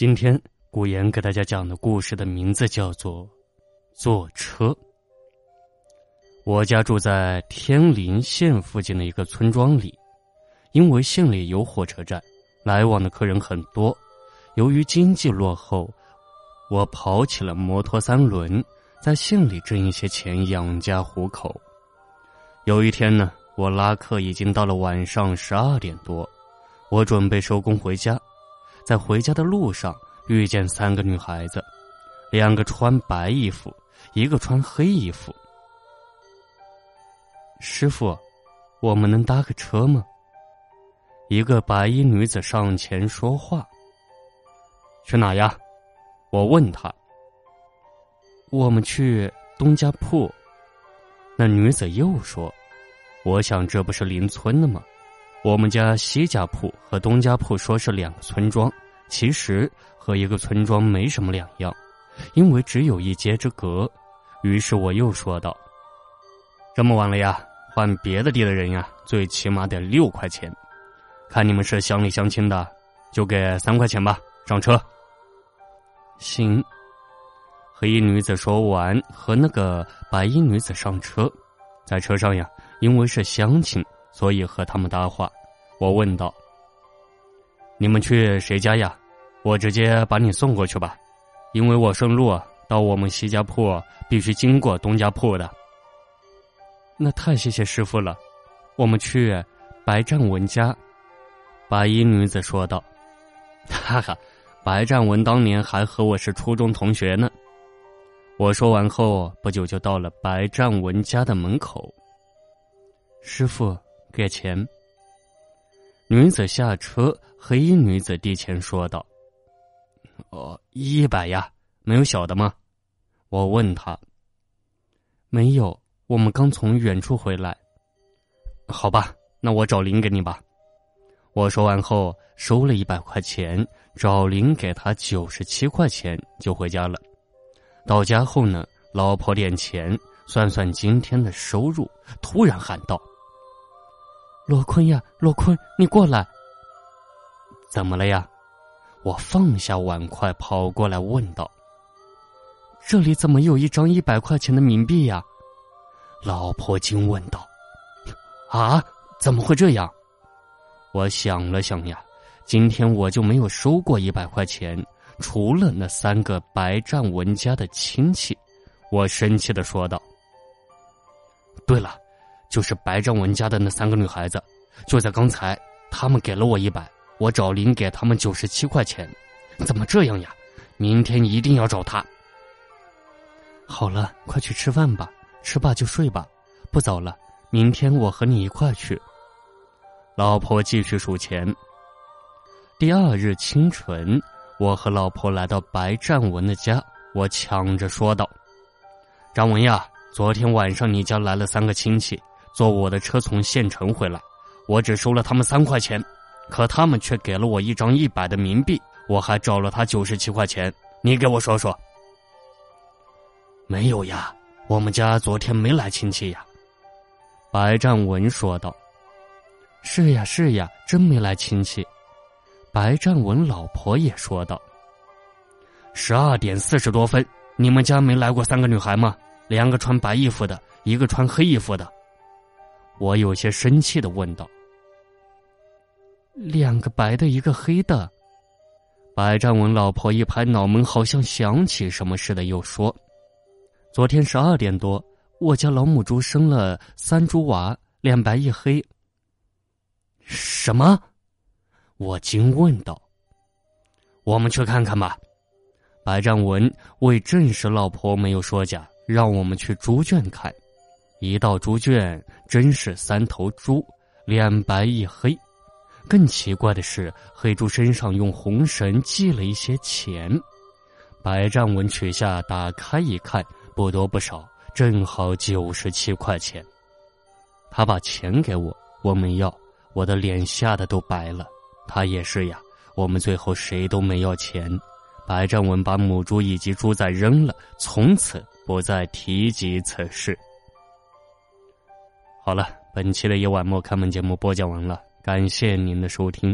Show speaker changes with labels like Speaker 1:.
Speaker 1: 今天古言给大家讲的故事的名字叫做《坐车》。我家住在天林县附近的一个村庄里，因为县里有火车站，来往的客人很多。由于经济落后，我跑起了摩托三轮，在县里挣一些钱养家糊口。有一天呢，我拉客已经到了晚上十二点多，我准备收工回家。在回家的路上，遇见三个女孩子，两个穿白衣服，一个穿黑衣服。师傅，我们能搭个车吗？一个白衣女子上前说话。去哪呀？我问她。我们去东家铺。那女子又说：“我想这不是邻村的吗？”我们家西家铺和东家铺说是两个村庄，其实和一个村庄没什么两样，因为只有一街之隔。于是我又说道：“这么晚了呀，换别的地的人呀，最起码得六块钱。看你们是乡里乡亲的，就给三块钱吧。上车。”行。黑衣女子说完，和那个白衣女子上车，在车上呀，因为是乡亲。所以和他们搭话，我问道：“你们去谁家呀？我直接把你送过去吧，因为我顺路到我们西家铺必须经过东家铺的。”那太谢谢师傅了，我们去白占文家。白衣女子说道：“哈哈，白占文当年还和我是初中同学呢。”我说完后，不久就到了白占文家的门口。师傅。给钱。女子下车，黑衣女子递钱说道：“哦，一百呀，没有小的吗？”我问他：“没有，我们刚从远处回来。”好吧，那我找零给你吧。我说完后，收了一百块钱，找零给他九十七块钱，就回家了。到家后呢，老婆点钱，算算今天的收入，突然喊道。罗坤呀，罗坤，你过来。怎么了呀？我放下碗筷，跑过来问道：“这里怎么有一张一百块钱的冥币呀？”老婆惊问道：“啊，怎么会这样？”我想了想呀，今天我就没有收过一百块钱，除了那三个白占文家的亲戚。我生气的说道：“对了。”就是白占文家的那三个女孩子，就在刚才，他们给了我一百，我找林给他们九十七块钱，怎么这样呀？明天一定要找他。好了，快去吃饭吧，吃罢就睡吧，不早了，明天我和你一块去。老婆继续数钱。第二日清晨，我和老婆来到白占文的家，我抢着说道：“张文呀，昨天晚上你家来了三个亲戚。”坐我的车从县城回来，我只收了他们三块钱，可他们却给了我一张一百的冥币，我还找了他九十七块钱。你给我说说。没有呀，我们家昨天没来亲戚呀。白占文说道。是呀是呀，真没来亲戚。白占文老婆也说道。十二点四十多分，你们家没来过三个女孩吗？两个穿白衣服的，一个穿黑衣服的。我有些生气的问道：“两个白的，一个黑的。”白占文老婆一拍脑门，好像想起什么似的，又说：“昨天十二点多，我家老母猪生了三猪娃，两白一黑。”什么？我惊问道。“我们去看看吧。”白占文为证实老婆没有说假，让我们去猪圈看。一到猪圈，真是三头猪，脸白一黑。更奇怪的是，黑猪身上用红绳系了一些钱。白占文取下，打开一看，不多不少，正好九十七块钱。他把钱给我，我没要，我的脸吓得都白了。他也是呀，我们最后谁都没要钱。白占文把母猪以及猪仔扔了，从此不再提及此事。好了，本期的夜晚末开门节目播讲完了，感谢您的收听。